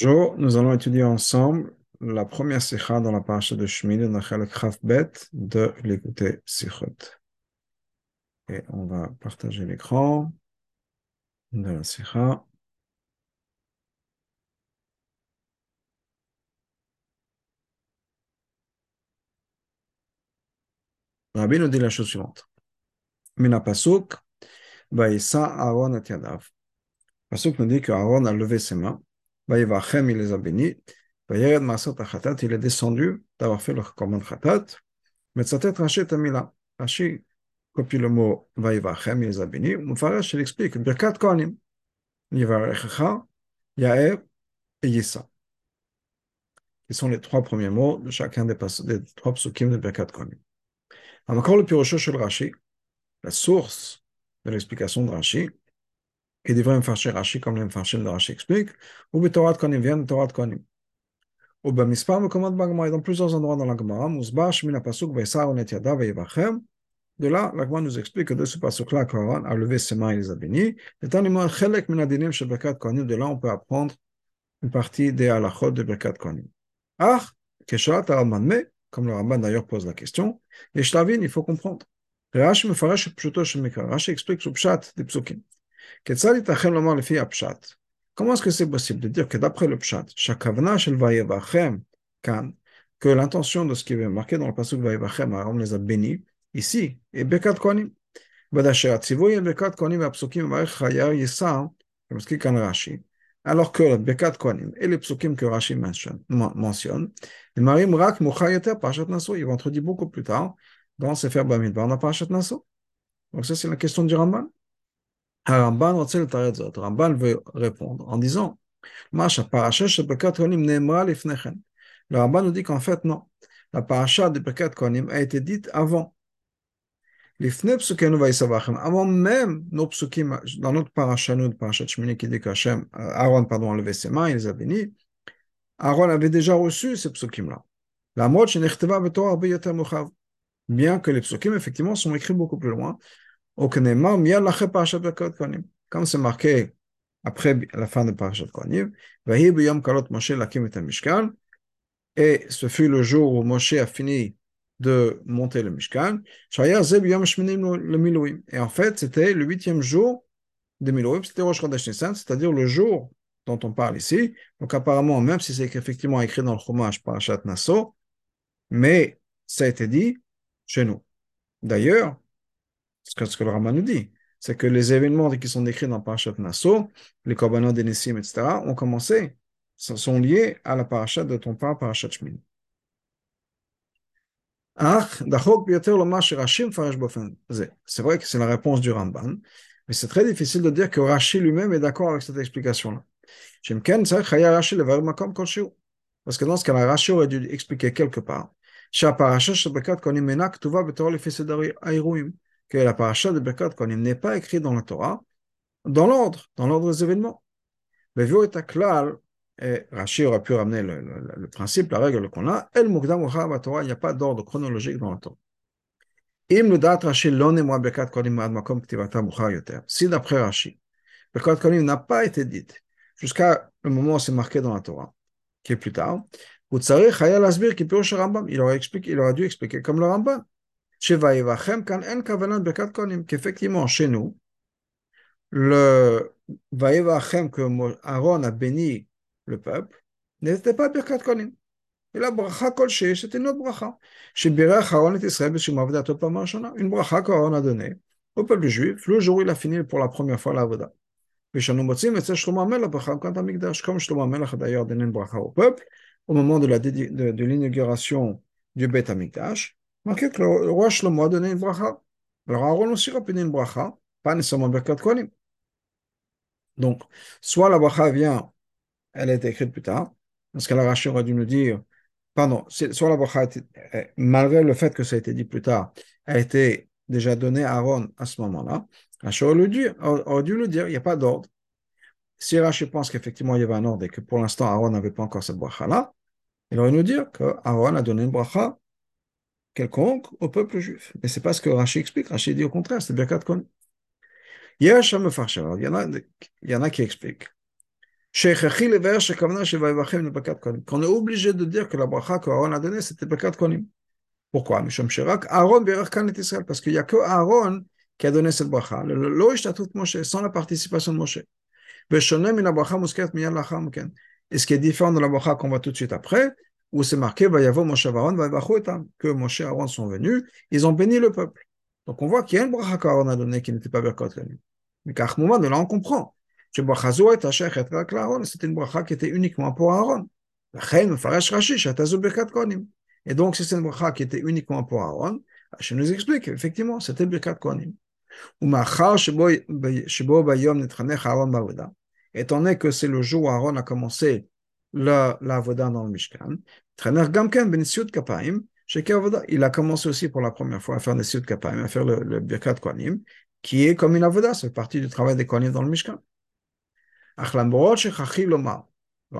Bonjour, nous allons étudier ensemble la première sikha dans la paracha de Shmini, dans le Bet de l'écouter Sichot. Et on va partager l'écran de la sikha. Rabbi nous dit la chose suivante. Mina pasuk, Aaron et Yadav. Pasuk nous dit que Aaron a levé ses mains. Vaïvachem, il les a bénis. Vaïred Masot Achatat, il est descendu d'avoir fait le commande Khatat. Tête Rashi Tamila. Rashi copie le mot Vaïvachem, il les a bénis. Mufarash, il explique Birkat Kohanim. Yivarechecha, Yaer et Yissa. Qui sont les trois premiers mots de chacun des, des trois psukim de Birkat Kohanim. Encore le Pirosho sur le Rashi, la source de l'explication de Rashi, qui devrait me Rashi comme le de Rashi explique, ou Betorat Konim vient de Torah Konim. Ou Bamispar Mekomot Bagma, et dans plusieurs endroits dans la Gemara, Musbar Shmina Pasuk Vaisar Onet Yada Vaivachem, de là, la Gemara nous explique que de ce pasuk-là, Koran a levé ses mains et les a bénis. Étant donné Chelek Minadinim chez Berkat Konim, de là, on peut apprendre une partie des halachot de Berkat Konim. Ah, Keshalat Araman Me, comme le Ramban d'ailleurs pose la question, et Shlavin, il faut comprendre. Rashi מפרש את פשוטו של מקרא, רש"י explique le pshat des psukim. Comment est-ce que c'est possible de dire que d'après le pshat, que l'intention de ce qui est marqué dans le passage Vayevachem, Aaron les a bénis, ici, et Bekat Kohanim. Alors que le Bekat Kohanim et les psukim que Rashi mentionne, ils m'arrivent rak muchayeter parashat naso. Ils vont être dit beaucoup plus tard dans Sefer Bamidbar dans parashat naso. Donc ça c'est la question du Ramban. Ramban Ramban veut répondre en disant, Masha parashat shel Bekat Kohanim neemra lifnechen. Le Ramban nous dit qu'en fait non, la parashat de Bekat Kohanim a été dite avant. Avant même nos psukim, dans notre parasha, nous, parashat Shmini, qui dit qu'Hachem, Aaron, pardon, a levé ses mains, il les a bénis, Aaron avait déjà reçu ces psukim-là. La mot, bien que les psukim, effectivement, sont écrits beaucoup plus loin, comme c'est marqué après la fin de Parashat Kohanim, et ce fut le jour où Moshe a fini de monter le Mishkan. Et en fait, c'était le huitième jour de Milouim, c'était Rosh Chodesh Nissan, c'est-à-dire le jour dont on parle ici. Donc apparemment, même si c'est effectivement écrit dans le Chumash Parashat Nassau, mais ça a été dit chez nous. D'ailleurs, ce que, le Rama nous dit, c'est que les événements qui sont décrits dans Parashat Nassau, les korbanot d'Enessim, etc., ont commencé, sont liés à la Parashat de ton père, Parashat Shmin. C'est vrai que c'est la réponse du Ramban, mais c'est très difficile de dire que Rashi lui-même est d'accord avec cette explication-là. Parce que dans ce cas-là, Rashi aurait dû expliquer quelque part que la paracha de Bekat Konim n'est pas écrite dans la Torah, dans l'ordre, dans l'ordre des événements. Mais vu et Rashi aurait pu ramener le, principe, la règle qu'on a, El Mukdam Torah, il n'y a pas d'ordre chronologique dans la Torah. Si d'après Rashi, Bekat Kodim n'a pas été dite jusqu'à le moment où c'est marqué dans la Torah, qui est plus tard, il aurait, expliqué, il aurait dû expliquer comme le Rambam, qu'effectivement chez nous, le Vaïvachem que Aaron a béni le peuple, n'était pas Birkat Konim. Et la bracha kolché, c'était une autre bracha. Chez Birach Aaron et Israël, une bracha qu'Aaron a donnée au peuple juif le jour où il a fini pour la première fois l'avoda. Comme Shlomo Melech a d'ailleurs donné une bracha au peuple au moment de, la l'inauguration du Bet Amikdash, le roi a donné une bracha. Alors Aaron a donné une bracha, pas nécessairement Konim. Donc, soit la bracha vient elle a été écrite plus tard, parce que la Rashi aurait dû nous dire, pardon, soit la bracha, euh, malgré le fait que ça a été dit plus tard, a été déjà donnée à Aaron à ce moment-là, Rashi aurait dû, aurait dû nous dire, il n'y a pas d'ordre. Si Rashi pense qu'effectivement il y avait un ordre et que pour l'instant Aaron n'avait pas encore cette bracha-là, il aurait nous dire que Aaron a donné une bracha quelconque au peuple juif. Mais c'est pas ce que Rashi explique. Rashi dit au contraire, c'est bien quatre Il y en a, il y en a qui expliquent Qu'on est obligé de dire que la bracha qu'Aaron a donnée, c'était Bekat Konim. Pourquoi? Parce qu'il n'y a que Aaron qui a donné cette bracha. Sans la participation de Moshe. Et ce qui est différent de la bracha qu'on voit tout de suite après, où c'est marqué que Moshe et Aaron sont venus, ils ont béni le peuple. Donc on voit qu'il y a une bracha qu'Aaron a donnée qui n'était pas Berkot Mais qu'à ce moment là on comprend. C'était une bracha qui était uniquement pour Aaron. Et donc, si c'est une bracha qui était uniquement pour Aaron, je nous explique, effectivement, c'était Birkat Kohanim. Étant donné que c'est le jour où Aaron a commencé la, la dans le Mishkan, il a commencé aussi pour la première fois à faire des Siut Kapaim, à faire le, Birkat qui est comme une avoda, c'est partie du travail des Kohanim dans le Mishkan.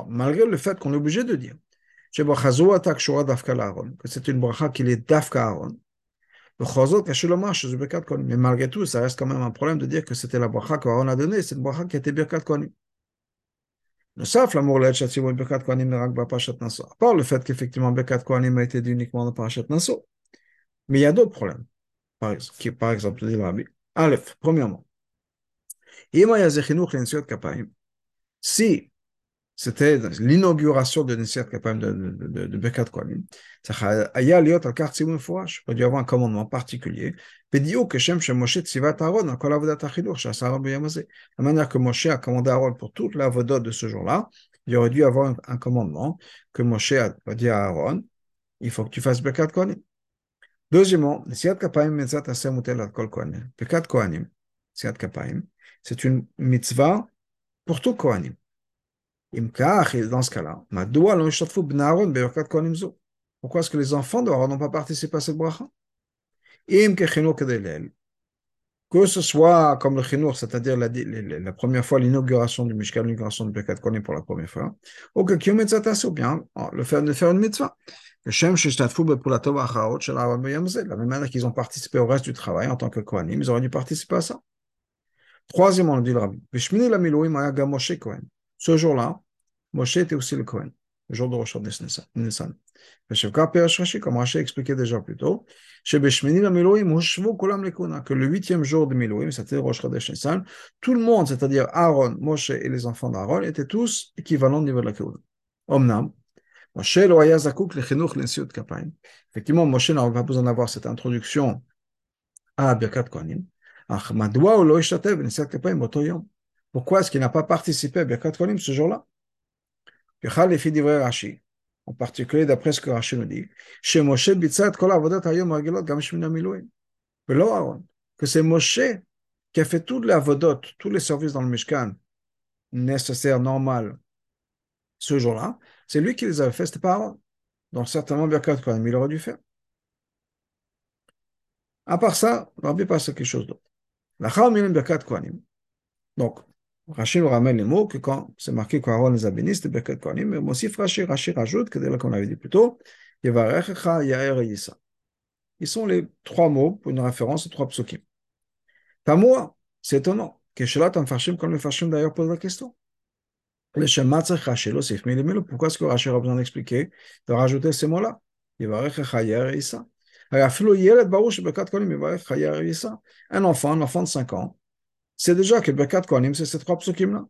malgré le fait qu'on est obligé de dire que c'est une bracha qui est dafka Aaron, mais malgré tout, ça reste quand même un problème de dire que c'était la bracha qu'Aaron a donnée, c'est une bracha qui était Birkat Kohanim. À part le fait qu'effectivement, Bekat a été dit uniquement dans Mais il y a d'autres problèmes. Par exemple, qui, par exemple, dit. Aleph, premièrement. Si c'était l'inauguration de Nessiat Kapam de, de, de, de Bekat Kohanim. Euh, Aya liot al quartier une fois, je peux dû avoir un commandement particulier. Pedio que Shem Shem Moshe Tzivat Aaron, à kol avodat achidor, chasaram. Ben la manière que Moshe a commandé Aaron pour toute la vodot de ce jour-là, il aurait dû avoir un, un commandement que Moshe a dit à Aaron, il faut que tu fasses Bekat Kohanim. Deuxièmement, Nessiat Kapam mitzvah tasem utel al kol Kohanim. Bekat Kohanim, Nessiat Kapam, c'est une mitzvah pour tout Kohanim. Dans ce cas-là, pourquoi est-ce que les enfants d'Aaron n'ont pas participé à cette bracha? Que ce soit comme le chinour, c'est-à-dire la, première fois l'inauguration du Mishkan, l'inauguration du Bekat Konim pour la première fois, ou que ou bien le fait de faire une mitzvah. Beyamze, la même manière qu'ils ont participé au reste du travail en tant que Kohanim, ils auraient dû participer à ça. Troisièmement, on dit le Rabbi, Ce jour-là, Moshe était aussi le Kohen, le jour de Rosh Nissan. Comme Rashi expliqué déjà plus tôt, que le huitième jour de Milouim, c'était Rosh Chodesh Nissan, tout le monde, c'est-à-dire Aaron, Moshe et les enfants d'Aaron, étaient tous équivalents au niveau de la. Omnam, Moshe le chinuch. Effectivement, Moshe n'a pas besoin d'avoir cette introduction à Birkat Kohanim. Pourquoi est-ce qu'il n'a pas participé à Birkat Kohanim ce jour-là? En particulier d'après ce que Rashi nous dit, chez Moshe Bitzat Kol Avodat Hayom que c'est Moshe qui a fait toutes les avodot, tous les services dans le Mishkan nécessaires, normal, ce jour-là, c'est lui qui les avait fait, c'était pas Aaron. Donc certainement Birkat Kohanim, il aurait dû faire. À part ça, Rabbi passe à quelque chose d'autre. La Birkat. Donc, Rachid nous ramène les mots que quand c'est marqué qu'Aaron les a bénis, c'était Birkat Kohanim, mais aussi Rachid, Rachid rajoute, que dès qu'on avait dit plus tôt, Yevarechecha, Yaer et Yissa. Ils sont les trois mots pour une référence aux trois psukim. Moi, c'est étonnant. Que Shelat Amfarshim, comme le Farshim d'ailleurs pose la question. Le Shematzach Rachid, c'est Pourquoi est-ce que Rachid a besoin d'expliquer, de rajouter ces mots-là? Yevarechecha, Yaer et Yissa. Un enfant, un enfant de 5 ans, c'est déjà que Bekat Kohanim, c'est ces trois psukim-là.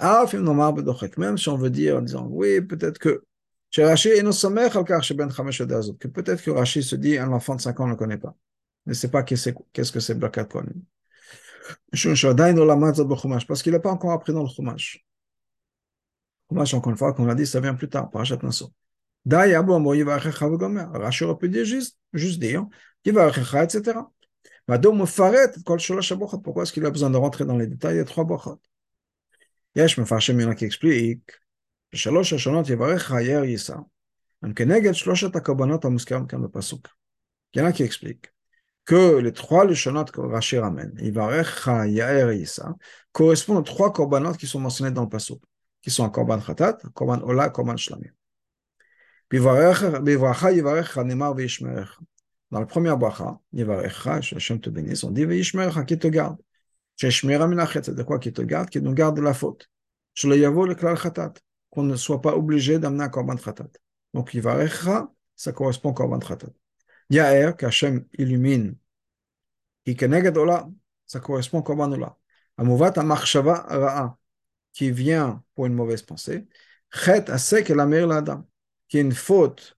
Ah, même si on veut dire en disant, oui, peut-être que que peut-être que Rashi se dit, un enfant de 5 ans ne le connaît pas. Ne sait pas qu'est-ce que c'est Bekat Kohanim. Parce qu'il n'a pas encore appris dans le Chumash. Chumash, encore une fois, comme on l'a dit, ça vient plus tard, Parashat Nassau. Rashi aurait pu dire juste, juste dire, etc. Pourquoi est-ce qu'il a besoin de rentrer dans les détails des trois brachot יש מפרשים ממנה qui explique בשלוש השונות יברך היער יישא הם כנגד שלושת הקורבנות המוזכרים כאן בפסוק. Il y en a qui explique que les trois leshonot que Rashi ramène, Yivarech Yair et Yissa, correspondent aux trois korbanot qui sont mentionnés dans le pasuk, qui sont un korban khatat, un korban ola, un korban shlamim. Bivracha Yivarech Nemar Vishmerech. Dans la première bracha, Yevarecha, Hashem te bénisse, on dit Veishmerecha, qui te garde. Sheshmera minachet, de quoi qui te garde, qui nous garde de la faute. le yavo le klal khatat, qu'on ne soit pas obligé d'amener un korban khatat. Donc, va ça correspond au korban khatat. Yaer, qu'Hachem illumine, et keneged ola, ça correspond au korban ola. Amovat amachshava ra'a, qui vient pour une mauvaise pensée. Chet asek la l'adam, qui est une faute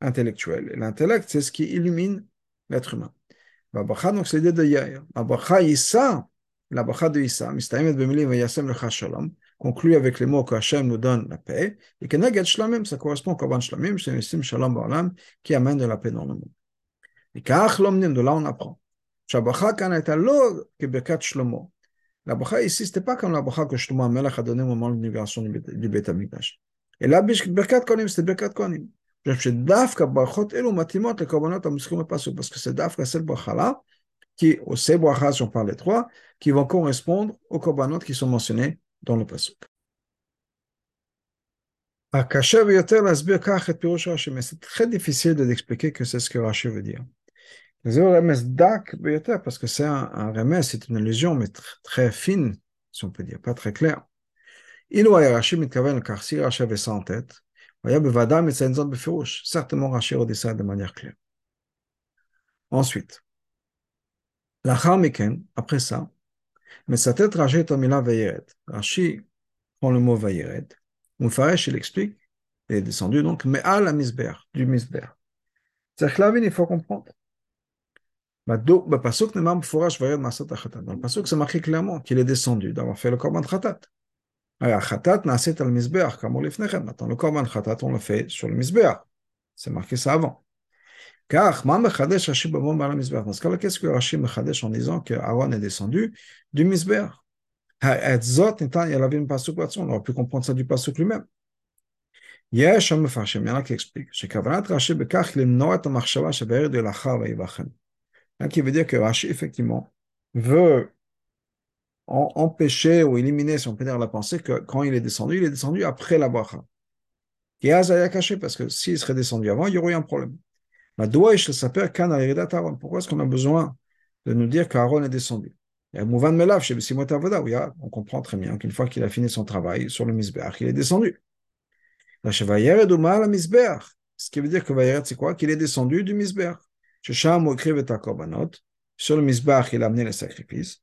intellectuelle. Et l'intellect, c'est ce qui illumine l'être humain. La bracha, donc, c'est l'idée de Yair. La bracha Issa, la bracha de Issa, mistaïmet bemilim vayasem lecha shalom, conclut avec les mots que Hachem nous donne la paix, et que Nagad Shlamim, ça correspond au Korban Shlamim, c'est Nissim Shalom Ba'alam, qui amène de la paix dans le monde. Et Kach Lomnim, de là on apprend. Shabacha kan est alors que Birkat Shlomo. La bracha ici, c'était pas comme la bracha que Shlomo Amelach a donné au moment de l'inauguration du Beth Amikdash. Et là, Birkat Konim, c'était Birkat Konim. Je חושב שדווקא ברכות אלו מתאימות לקורבנות המוזכרים בפסוק, parce que c'est דווקא cette ברכה-là, qui, ou ces brachas, si on parle des trois, qui vont correspondre aux korbanot qui sont mentionnés dans le pasuk. C'est très difficile d'expliquer que c'est ce que Rashi veut dire. Parce que c'est un, un remès, c'est une allusion, mais très, très fine, si on peut dire, pas très claire. Il ou Rashi מתכוון car si Rashi avait ça en tête, certainement Rashi aurait dit ça de manière claire. Ensuite, la après ça, mais sa tête Rashi Tomila Vayered. Rashi prend le mot Vayered. Moufaresh, il explique, il est descendu donc, mais à la misber, du misber. C'est que là, il faut comprendre. Dans le pasuk, c'est marqué clairement qu'il est descendu d'avoir fait le korban khatat. On Maintenant, le on fait sur le misbeach. C'est marqué ça avant. Qu'est-ce que Rashi mechadesh en disant que est descendu du misbeach? On aurait pu comprendre ça du pasuk lui-même. Il y a qui expliquent. Qui veut dire que Rashi, effectivement, veut empêcher ou éliminer, si on peut dire, la pensée que quand il est descendu, il est descendu après la bracha. Et a caché, parce que s'il serait descendu avant, il y aurait eu un problème. Pourquoi est-ce qu'on a besoin de nous dire qu'Aaron est descendu? On comprend très bien qu'une fois qu'il a fini son travail sur le misbeach, il est descendu. Ce qui veut dire que Vayered, c'est quoi? Qu'il est descendu du misbeach. Sur le misbeach, il a amené les sacrifices.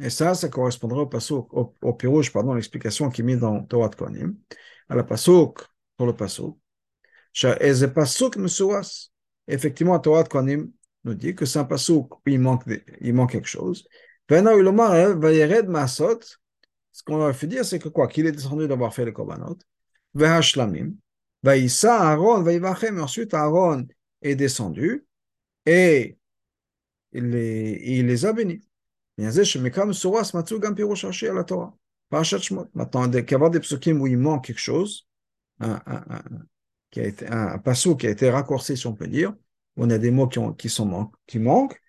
Et ça, ça correspondra au pasuk, au, pirouge, pardon, l'explication qui est mise dans Torah de à la pasuk, pour le pasuk. Et ce pasuk. Effectivement, Torah de nous dit que c'est un pasuk où il manque, il manque quelque chose. Ce qu'on aurait fait dire, c'est que quoi? Qu'il est descendu d'avoir fait le korbanot. Vehashlamim. Vaïssa Aaron, vaïvachem. Ensuite, Aaron est descendu et il les a bénis. Maintenant, avoir des psukim où il manque quelque chose, un, qui a été, un, passage qui a été raccourci, si on peut dire, où on a des mots qui, ont, qui, sont qui manquent.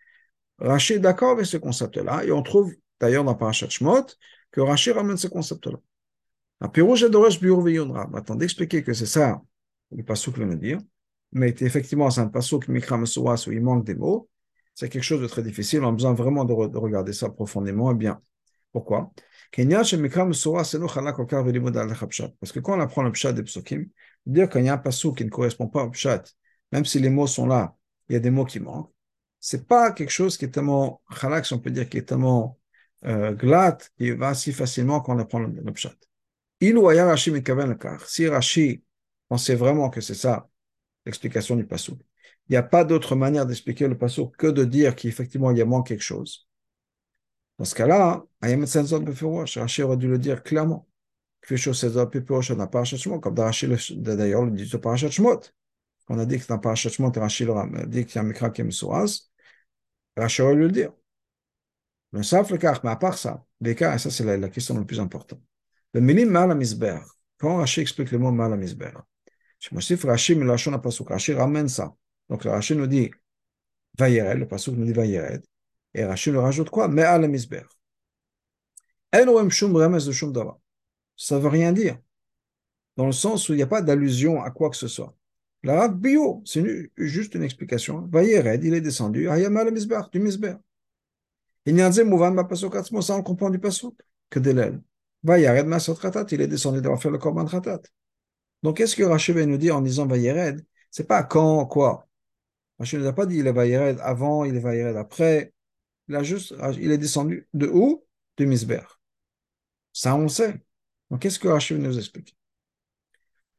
Rashi est d'accord avec ce concept-là, et on trouve d'ailleurs dans Parashat Shmot que Rashi ramène ce concept-là. Maintenant, d'expliquer que c'est ça, le passouk veut nous dire, mais effectivement, c'est un passouk mikra où il manque des mots, c'est quelque chose de très difficile. On a besoin vraiment de, regarder ça profondément et bien. Pourquoi? Parce que quand on apprend le pshat des psukim, dire qu'il y a un passou qui ne correspond pas au pshat, même si les mots sont là, il y a des mots qui manquent, c'est pas quelque chose qui est tellement halak, on peut dire, qui est tellement euh, glatt, qui va si facilement quand on apprend le, le pshat. Il ou Rashi si Rashi pensait vraiment que c'est ça l'explication du passou, il n'y a pas d'autre manière d'expliquer le passage que de dire qu'effectivement, il y a moins quelque chose. Dans ce cas-là, Rashi aurait dû le dire clairement. Comme d'ailleurs le dit au Parashat Shmot. On a dit que dans Parashat Shmot, Rashi a dit qu'il y a un Mikra qui est Messouaz. Rashi aurait dû le dire. Mais à part ça, et ça c'est la, question la plus importante. Le milim mal misber, Quand Rashi explique le mot mal misber, Rashi, mais Rashi ramène ça. Donc le Rashi nous dit Vayered, le pasuk nous dit Vayered. Et Rashi nous rajoute quoi? Mais à la misber. Ça ne veut rien dire. Dans le sens où il n'y a pas d'allusion à quoi que ce soit. L'arabe bio, c'est juste une explication. Vayered, il est descendu. Hayama le misber, du misber. Il n'y a mouvan ma pasuk ça on comprend du pasuk que de l'aile. Vayered ratat, il est descendu d'avoir fait le korban ratat. Donc, qu'est-ce que Rachid va nous dire en disant Vayered C'est pas quand, quoi. Rachid ne nous a pas dit il est Vayered avant, il est Vayered après. Il a juste, est descendu de où? De Misber. Ça, on sait. Donc, qu'est-ce que Rachid nous explique?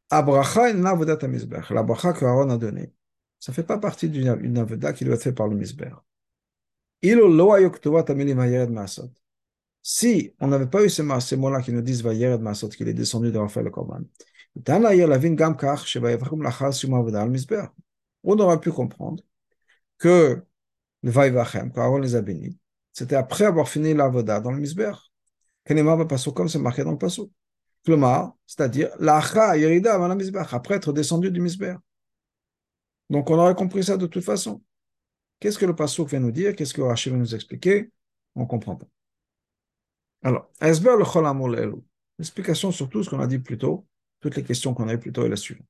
Abracha La bracha que Aaron a donnée, ça ne fait pas partie d'une avoda qui doit être faite par le Misber. Si on n'avait pas eu ces, mots-là qui nous disent Vayered Masot, qu'il est descendu d'avoir fait le Korban, on aurait pu comprendre que le Vaivachem, quand Aaron les a bénis, c'était après avoir fini l'avoda dans le Misber. Comme c'est marqué dans le Pasuk. c'est-à-dire l'Acha Yerida avant le Misber, après être descendu du Misber. Donc on aurait compris ça de toute façon. Qu'est-ce que le Pasuk vient nous dire? Qu'est-ce que Rachid va nous expliquer? On ne comprend pas. Alors, l'explication sur tout ce qu'on a dit plus tôt, toutes les questions qu'on a eues plus tôt est la suivante.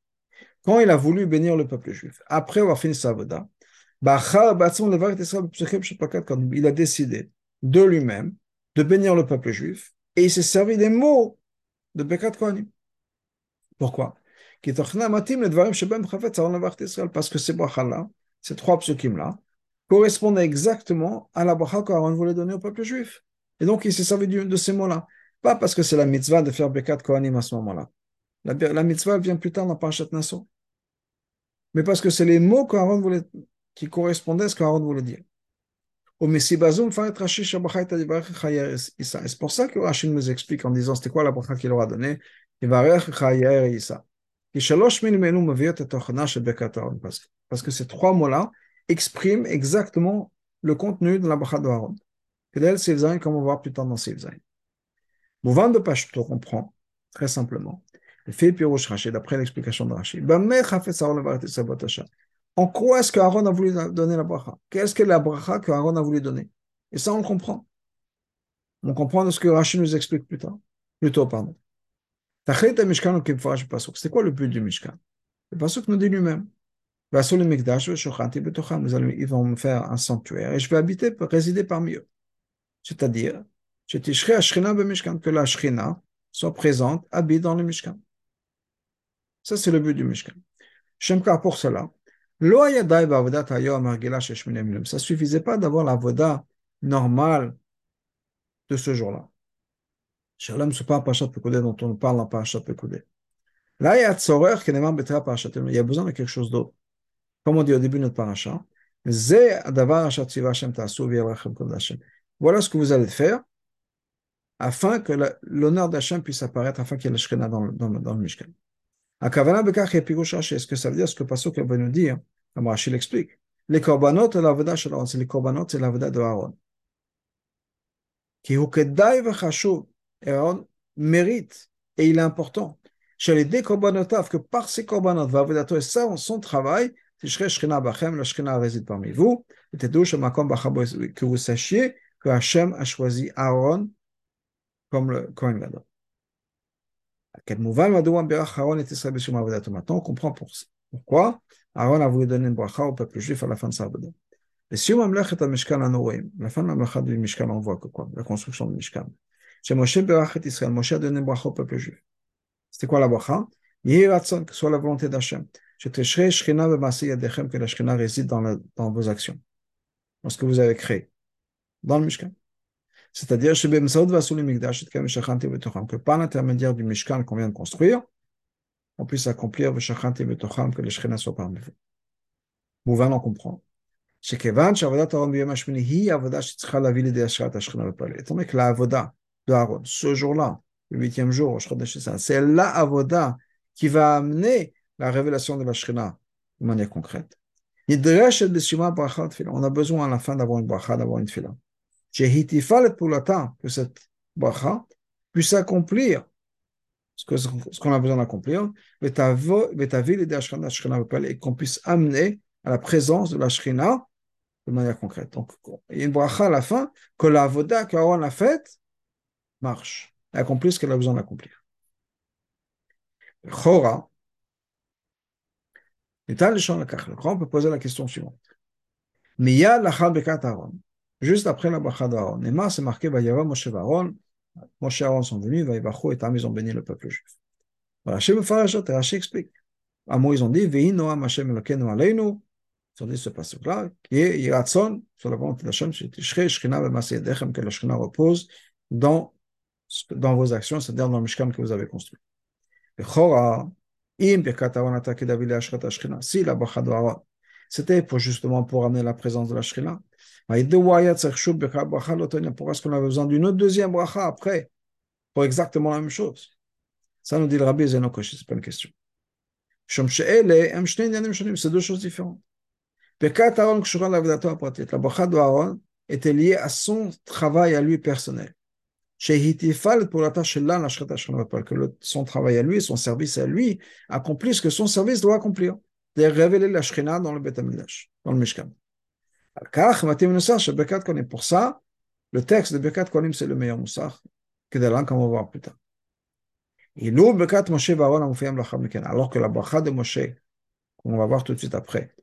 quand il a voulu bénir le peuple juif, après avoir fini sa voda, il a décidé de lui-même de bénir le peuple juif et il s'est servi des mots de Bekat Kohanim. Pourquoi? Parce que ces brachas-là, ces trois psukim-là, correspondaient exactement à la bracha qu'Aaron voulait donner au peuple juif. Et donc, il s'est servi de ces mots-là. Pas parce que c'est la mitzvah de faire Bekat Kohanim à ce moment-là. La, mitzvah vient plus tard dans Parashat Nassau. Mais parce que c'est les mots voulait, qui correspondaient à ce qu'Aaron voulait dire. C'est pour ça que Rachid nous explique en disant c'était quoi la bracha qu'il leur a donnée. Parce que ces trois mots-là expriment exactement le contenu de la bracha. Kedel Silzain, comme on va voir plus tard dans Silzain. Mouvan de Pashto comprend, très simplement, le fait Pirouche Rachid, d'après l'explication de Rachid. En quoi est-ce qu'Aaron a voulu donner la bracha? Qu'est-ce que la bracha qu'Aaron a voulu donner? Et ça, on le comprend. On comprend ce que Rachid nous explique plus tard. Plutôt, pardon. C'était quoi le but du Mishkan? Le Pasuk nous dit lui-même. Ils vont me faire un sanctuaire et je vais habiter, résider parmi eux c'est-à-dire que la Shrina soit présente, habite dans le Mishkan. Ça, c'est le but du Mishkan. Shemkar, pour cela, ça suffisait pas d'avoir la voda normale de ce jour-là. Shalom pas Parashat Pekoudé dont on parle en Parashat Pekoudé. Là, il y a il y a besoin de quelque chose d'autre. Comme on dit au début de notre parasha, voilà ce que vous allez faire afin que l'honneur d'Hachem puisse apparaître, afin qu'il y ait Shrina dans, dans, dans le Mishkan. Est-ce que ça veut dire ce que Pasuk va nous dire? Rachid l'explique. Les korbanot et l'avoda de Aaron, c'est les korbanot et l'avoda de Aaron. Qui Aaron mérite et il est important. Chez les deux korbanotav, que par ces korbanot, vavodato et ça, son travail, la Shrina réside parmi vous, et que vous sachiez que Hachem a choisi Aaron comme le Kohen Gadol. Maintenant, on comprend pourquoi? Aaron a voulu donner une bracha au peuple juif à la fin de sa vie. Et si on la fin de la bracha du Mishkan, on voit que quoi? La construction du Mishkan. Chez Moshe Berachet Israël, Moshe a donné une bracha au peuple juif. C'était quoi la bracha? Que soit la volonté d'Hachem. Que la Shekhinah réside dans, dans vos actions, dans ce que vous avez créé dans le Mishkan. C'est-à-dire, que par l'intermédiaire du Mishkan qu'on vient de construire, on puisse accomplir que les Shekhinah soient parmi vous. Vous venez en comprendre. שכיוון שעבודת אהרון ביום השמיני היא העבודה שצריכה להביא לידי השראת השכינה בפועל. זאת אומרת, לעבודה d'Aaron, ce jour-là, le huitième jour, c'est la avoda qui va amener la révélation de la Shrina de manière concrète. On a besoin à la fin d'avoir une bracha, d'avoir une fila. Que cette bracha puisse accomplir ce qu'on a besoin d'accomplir, et qu'on puisse amener à la présence de la Shrina de manière concrète. Donc, il y a une bracha à la fin que la voda qu'Aaron a faite marche, accomplit ce qu'elle a besoin d'accomplir. Chora, on peut poser la question suivante. Lachal bekat Aaron. Juste après la bracha d'Aaron. Nema, c'est marqué, Vayava Moshe Aaron. Moshe et Aaron sont venus, Vayivachu et Tam, ils ont béni le peuple juif. Rashi Mefarashat, Rashi explique. À moi, ils ont dit, Vehi Noam Hashem Elokenu Aleinu. Ils ont dit ce passage-là, qui est Yiratson, sur la volonté d'Hachem, Shre Shchina B'Masé Yedechem, que la Shchina repose dans, dans vos actions, c'est-à-dire dans le Mishkan que vous avez construit. Et Chora, Im Birkat Aaron Atake Davile Ashrat. Si la bracha c'était pour justement pour amener la présence de la Shchina. Pourquoi est-ce qu'on avait besoin d'une autre deuxième bracha après pour exactement la même chose? Ça nous dit le Rabbi Zenokoshi, c'est pas une question. C'est deux choses différentes. Aaron. La bracha d'Aaron était liée à son travail à lui personnel que son travail à lui, son service à lui, accomplisse ce que son service doit accomplir, de révéler la Shrina dans le Beth dans le Mishkan. Pour ça, le texte de Bekat Konim, c'est le meilleur moussar, que de va voir plus tard. Alors que la bracha de Moshe, qu'on va voir tout de suite après.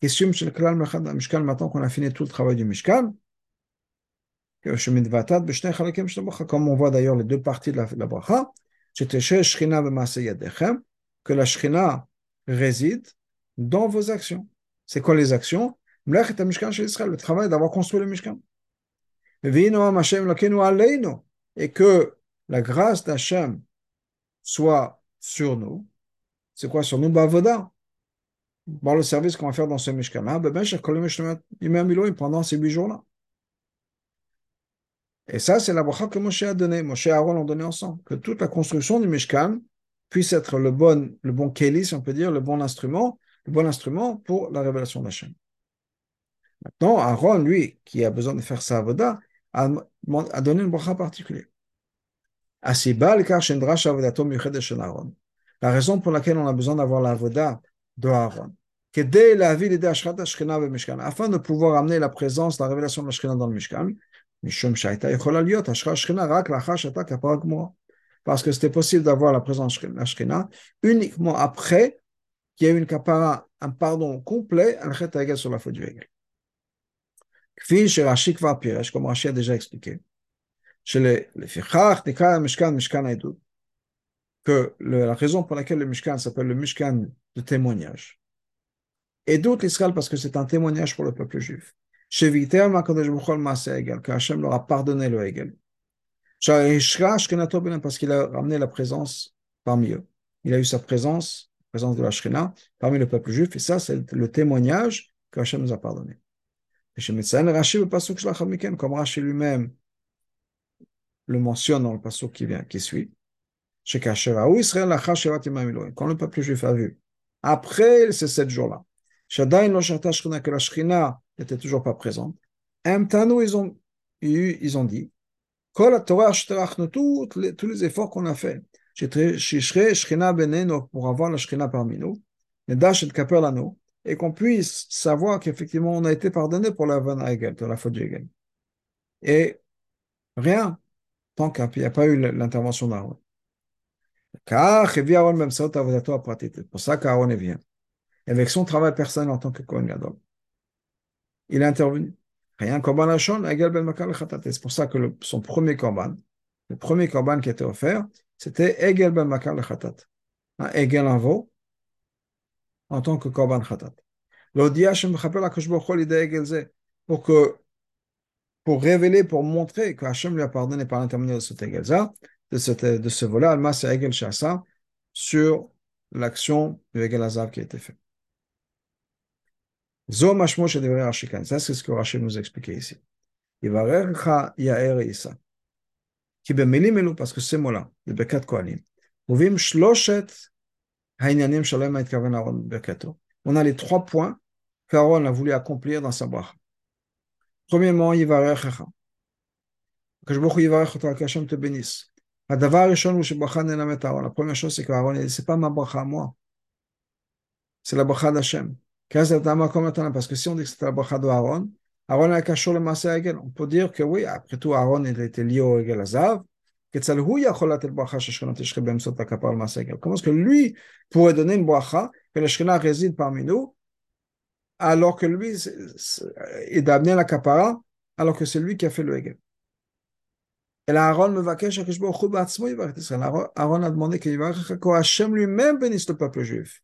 Question chez le Mishkan, maintenant qu'on a fini tout le travail du Mishkan, comme on voit d'ailleurs les deux que la Shekhinah réside dans vos actions. C'est quoi les actions? Le travail d'avoir construit le Mishkan. Et que la grâce d'Hachem soit sur nous. C'est quoi sur nous? Bavoda voir le service qu'on va faire dans ce Mishkan-là, ben, pendant ces huit jours-là. Et ça, c'est la bracha que Moshe a donnée. Moshe et Aaron l'ont donné ensemble. Que toute la construction du Mishkan puisse être le bon, le bon keli, si on peut dire, le bon instrument, le bon instrument pour la révélation d'Hachem. Maintenant, Aaron, lui, qui a besoin de faire sa avoda, a, a donné une bracha particulière. La raison pour laquelle on a besoin d'avoir la avoda de Aaron. Afin de pouvoir amener la présence, la révélation de la dans le Mishkan, parce que c'était possible d'avoir la présence de la uniquement après qu'il y une kapara, un pardon complet, sur la faute du Hegel. Comme a déjà expliqué, la raison pour laquelle le Mishkan s'appelle le Mishkan de témoignage. Et d'autres l'Israël parce que c'est un témoignage pour le peuple juif. Que Hachem leur a pardonné le Hegel. Parce qu'il a ramené la présence parmi eux. Il a eu sa présence, la présence de la Shrina, parmi le peuple juif. Et ça, c'est le témoignage que Hachem nous a pardonné. Comme Rashi lui-même le mentionne dans le passage qui vient, qui suit. Quand le peuple juif a vu, après ces sept jours-là, que la Shrina n'était toujours pas présente, ils ont, ils ont dit, tous les, tous les efforts qu'on a fait, pour avoir la Shrina parmi nous, et qu'on puisse savoir qu'effectivement on a été pardonné pour la vanne de la faute du Et rien, tant qu'il n'y a pas eu l'intervention d'Aaron. C'est pour ça qu'Aaron est vient. Avec son travail personnel en tant que Kohen Gadol. Il est intervenu. Rien Ben C'est pour ça que son premier Korban, le premier Korban qui était offert, c'était Egel Ben Makal Khatat. Un Egel en veau, en tant que Korban Khatat. Pour que pour révéler, pour montrer que Hachem lui a pardonné par l'intermédiaire de cet Egelza, de, de ce volet, Almas Egel Shasa, sur l'action du Egel Azav qui a été fait. Ça, c'est ce que Rachid nous expliquait ici. Yivarecha Yaer Isa. Qui bemilim elu, parce que ces mots-là, de Bekat Kohanim, Uvim shloshet ha'inyanim shalem ha'itkaven Aaron Bekato. On a les trois points qu'Aaron a voulu accomplir dans sa bracha. Premièrement, Yivarecha. Que je vous Yivarech que Hashem te bénisse. הדבר הראשון הוא שברכה נלמד אהרון. הפרמיère chose, c'est qu'Aaron, c'est pas ma bracha à moi. C'est la bracha d'Hachem. Parce que si on dit que c'était la bracha d'Aaron, Aaron a cachot le massé Egel. On peut dire que oui, après tout, Aaron il était lié au Egel Azav. Comment est-ce que lui pourrait donner une bracha que le Shekhinah réside parmi nous, alors que lui, il a amené la kapara, alors que c'est lui qui a fait le Egel? Et Aaron a demandé qu'il Hachem lui-même bénisse le peuple juif.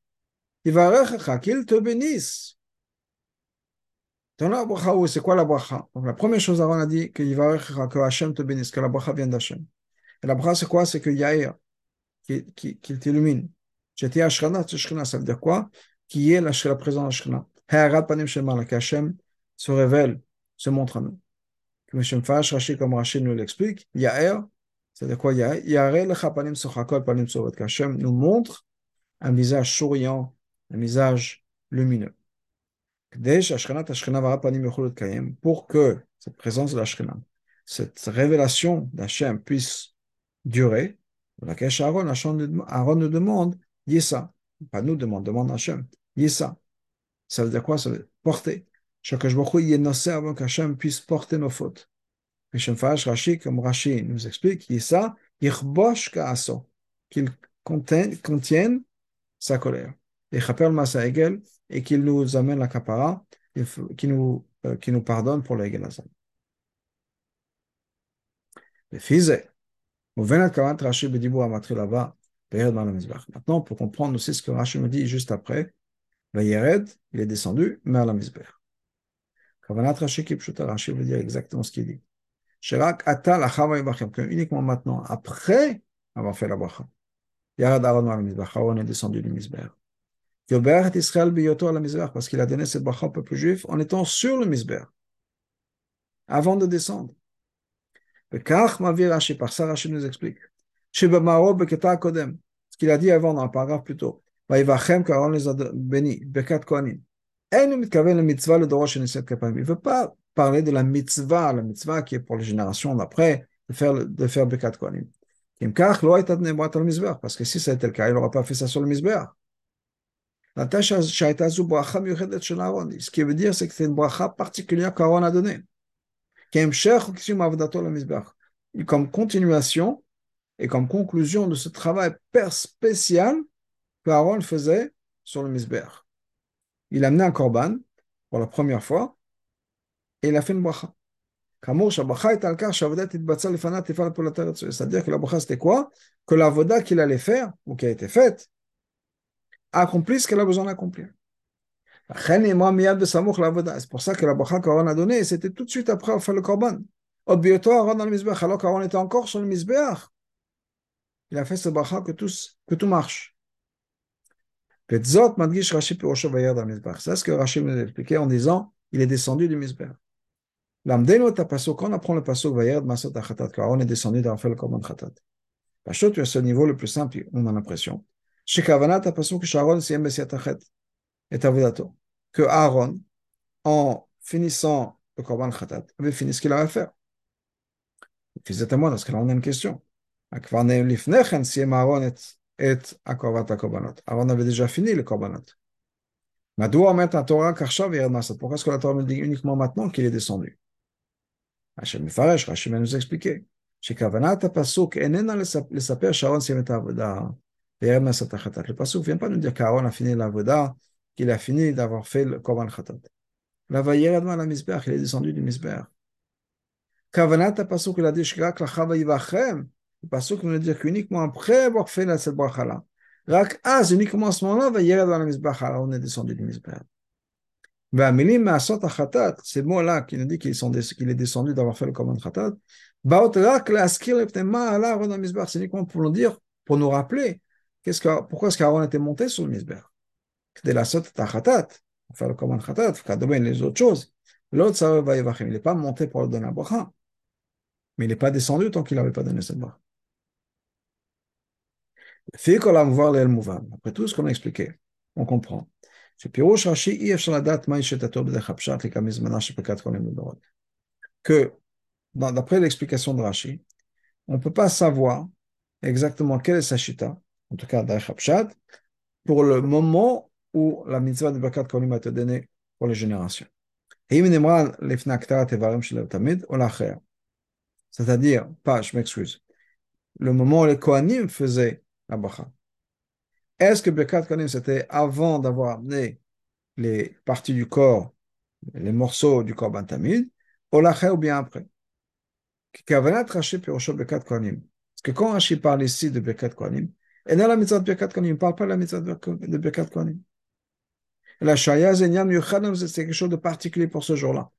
Il va qu'il te bénisse. Dans la bracha, c'est quoi la bracha la première chose, Aaron a dit va que Hachem te bénisse, que la bracha vient d'Hachem. La bracha, c'est quoi C'est que Yair, qu'il qui, qui t'illumine. J'étais à Shrana, ça veut dire quoi Qui est la, présence de Shrana. Ha'arat panim shemala, que Hachem se révèle, se montre à nous comme M. Mfash, Rashi, comme nous l'explique, Yaher, c'est-à-dire quoi Yaher Yaher lechapanim sochakol panim sovat, qu'Hachem nous montre un visage souriant, un visage lumineux. Pour que cette présence de la cette révélation d'Hachem puisse durer, Aaron, Aaron nous demande Yissa, pas nous demande, demande Hachem, Yissa. Ça veut dire quoi? Ça veut dire porter. Shakash Baruch Hu est avant qu'Hachem puisse porter nos fautes. Rashi, comme Rashi nous explique, Yissa, Yichbosh Ka'aso, qu'il contienne sa colère. Et Chapel Masa Egel, et qu'il nous amène la kapara, qui nous, euh, qui nous pardonne pour l'Egel Azam. Maintenant, pour comprendre aussi ce que Rashi me dit juste après, Vayered, il est descendu, mais à la Mizbech. Kavanat Rashi Kipshuta, Rashi veut dire exactement ce qu'il dit. Shirak Atal Achava que uniquement maintenant, après avoir fait la bracha. Yarad Aaron al Mizbach, Aaron est descendu du Mizbech. Israël Biyoto al Mizbech, parce qu'il a donné cette bracha au peuple juif en étant sur le Mizbech, avant de descendre. Bekach Mavir Rashi, par ça Rashi nous explique. Shebamaro Beketa Kodem, ce qu'il a dit avant dans le paragraphe plus tôt. Vaïvachem, car les a bénis, Bekat Kohanim. Il ne veut pas parler de la mitzvah, la mitzvah qui est pour les générations d'après, de faire, de faire Bekat Kohanim. Parce que si c'était le cas, il n'aurait pas fait ça sur le Mizbeach. Ce qui veut dire, c'est que c'est une bracha particulière qu'Aaron a donnée. Comme continuation et comme conclusion de ce travail spécial qu'Aaron faisait sur le Mizbeach il a amené un korban pour la première fois et il a fait une bracha. C'est-à-dire que la bracha c'était quoi? Que la voda qu'il allait faire, ou qui a été faite, accomplit ce qu'elle a besoin d'accomplir. C'est pour ça que la bracha qu'Aaron a donnée, c'était tout de suite après avoir fait le korban. Alors qu'Aaron était encore sur le misbeach. Il a fait ce bracha que tout, que tout marche. C'est ce que Rashi nous a expliqué en disant il est descendu du Mizbeach. Quand on apprend le pasuk Vayerd Masot est descendu d'avoir fait le Korban Chatat. As ce niveau le plus simple, on a l'impression. Que Aaron, en finissant le Korban Chatat, avait fini ce qu'il avait à faire. Fils moi, dans ce cas-là, on a une question. Aaron avait déjà fini le. Pourquoi est-ce que la Torah me dit uniquement maintenant qu'il est descendu Hachem Mefaresh, Rachim va nous expliquer. Le pasuk ne vient pas nous dire qu'Aaron a fini la voda, qu'il a fini d'avoir fait le Korban Khatat. Il est descendu du misbeach. Kavanat a dit, Shkrak la chava yivachem, le pasuk nous dire qu'uniquement après avoir fait cette bracha-là, uniquement à ce est descendu du qu'il La'askir Leptema Ala Aaron al Mizbach, c'est pour pour pourquoi est-ce qu'Aaron était monté sur le Mizbach C'était la Sot Achatat, pour faire le commande Khatat, Kadoben, les autres choses. L'autre, Il n'est pas monté pour le donner à bracha. Mais il n'est pas descendu tant qu'il n'avait pas donné cette bracha. Après tout ce qu'on a expliqué, on comprend. Que, d'après l'explication de Rashi, on ne peut pas savoir exactement quelle est sa chita, en tout cas d'Achapshat, pour le moment où la mitzvah de Bakat Kolim a été donnée pour les générations. C'est-à-dire, pas, je m'excuse, le moment où les Kohanim faisaient la bracha. Est-ce que Birkat Kohanim c'était avant d'avoir amené les parties du corps, les morceaux du corps Bantamid, ou ou bien après? Parce que quand Rashi parle ici de Birkat Kohanim, et dans la mitzvah de Birkat Kohanim, ne parle pas de la mitzvah de Birkat Kohanim. La Shaya Zenyam Yuchadam, c'est quelque chose de particulier pour ce jour-là.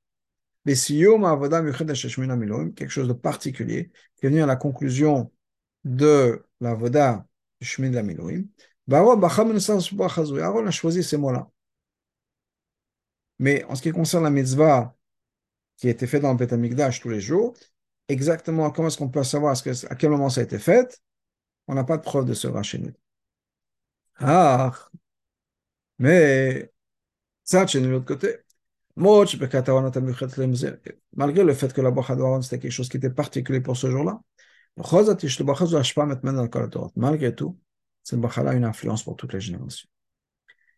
Mais si Yom Avodah Miloim, quelque chose de particulier, qui est venu à la conclusion de la Voda de la Miloim, Aaron a choisi ces mots-là. Mais en ce qui concerne la mitzvah qui a été faite dans le Beth tous les jours, exactement comment est-ce qu'on peut savoir à quel moment ça a été fait, on n'a pas de preuve de ce rachinut. Ah, mais ça, c'est de l'autre côté. Malgré le fait que la bracha d'Aaron c'était quelque chose qui était particulier pour ce jour-là, malgré tout, cette bracha a une influence pour toutes les générations.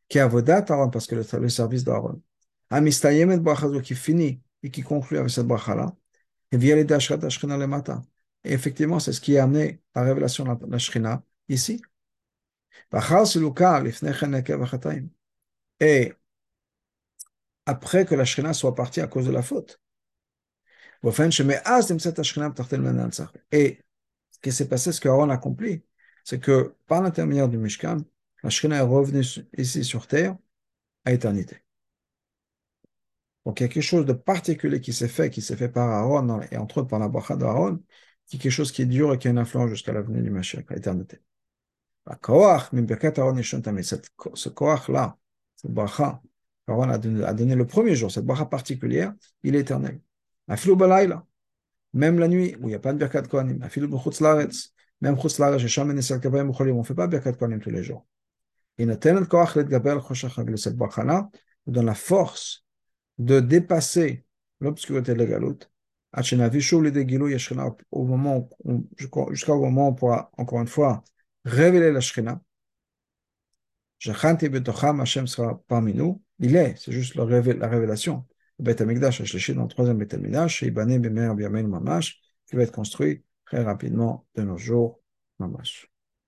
Qui a Aaron, parce que le, service d'Aaron, qui finit et qui conclut avec cette bracha-là, et via les dashrat Ashrina le matin. Et effectivement, c'est ce qui a amené la révélation de la Shrina ici. Et après que la Shrina soit partie à cause de la faute. Et ce qui s'est passé, ce qu'Aaron a accompli, c'est que par l'intermédiaire du Mishkan, la Shrina est revenue ici sur terre à éternité. Donc il y a quelque chose de particulier qui s'est fait, qui s'est fait par Aaron, et entre autres par la bracha d'Aaron, qui quelque chose qui est dur et qui a une influence jusqu'à la venue du Mashiach, à l'éternité. Ce koach-là, cette bracha, Aaron a donné, le premier jour, cette bracha particulière, il est éternel. Même la nuit, où il n'y a pas de Birkat Kohanim, même Chutz Laretz, Sham Enesel Kabayim Ucholim, on ne fait pas Birkat Kohanim tous les jours. Tient koach letgaber choshach cette bracha-là, donne la force de dépasser l'obscurité de la galoute, au moment jusqu'au moment où on pourra, encore une fois, révéler la Shekhinah. Hashem sera parmi nous. Il est, c'est juste la, révélation. Le Beth Amikdash, dans le troisième Beth Amikdash, Ibané Mamash, qui va être construit très rapidement de nos jours. Mamash.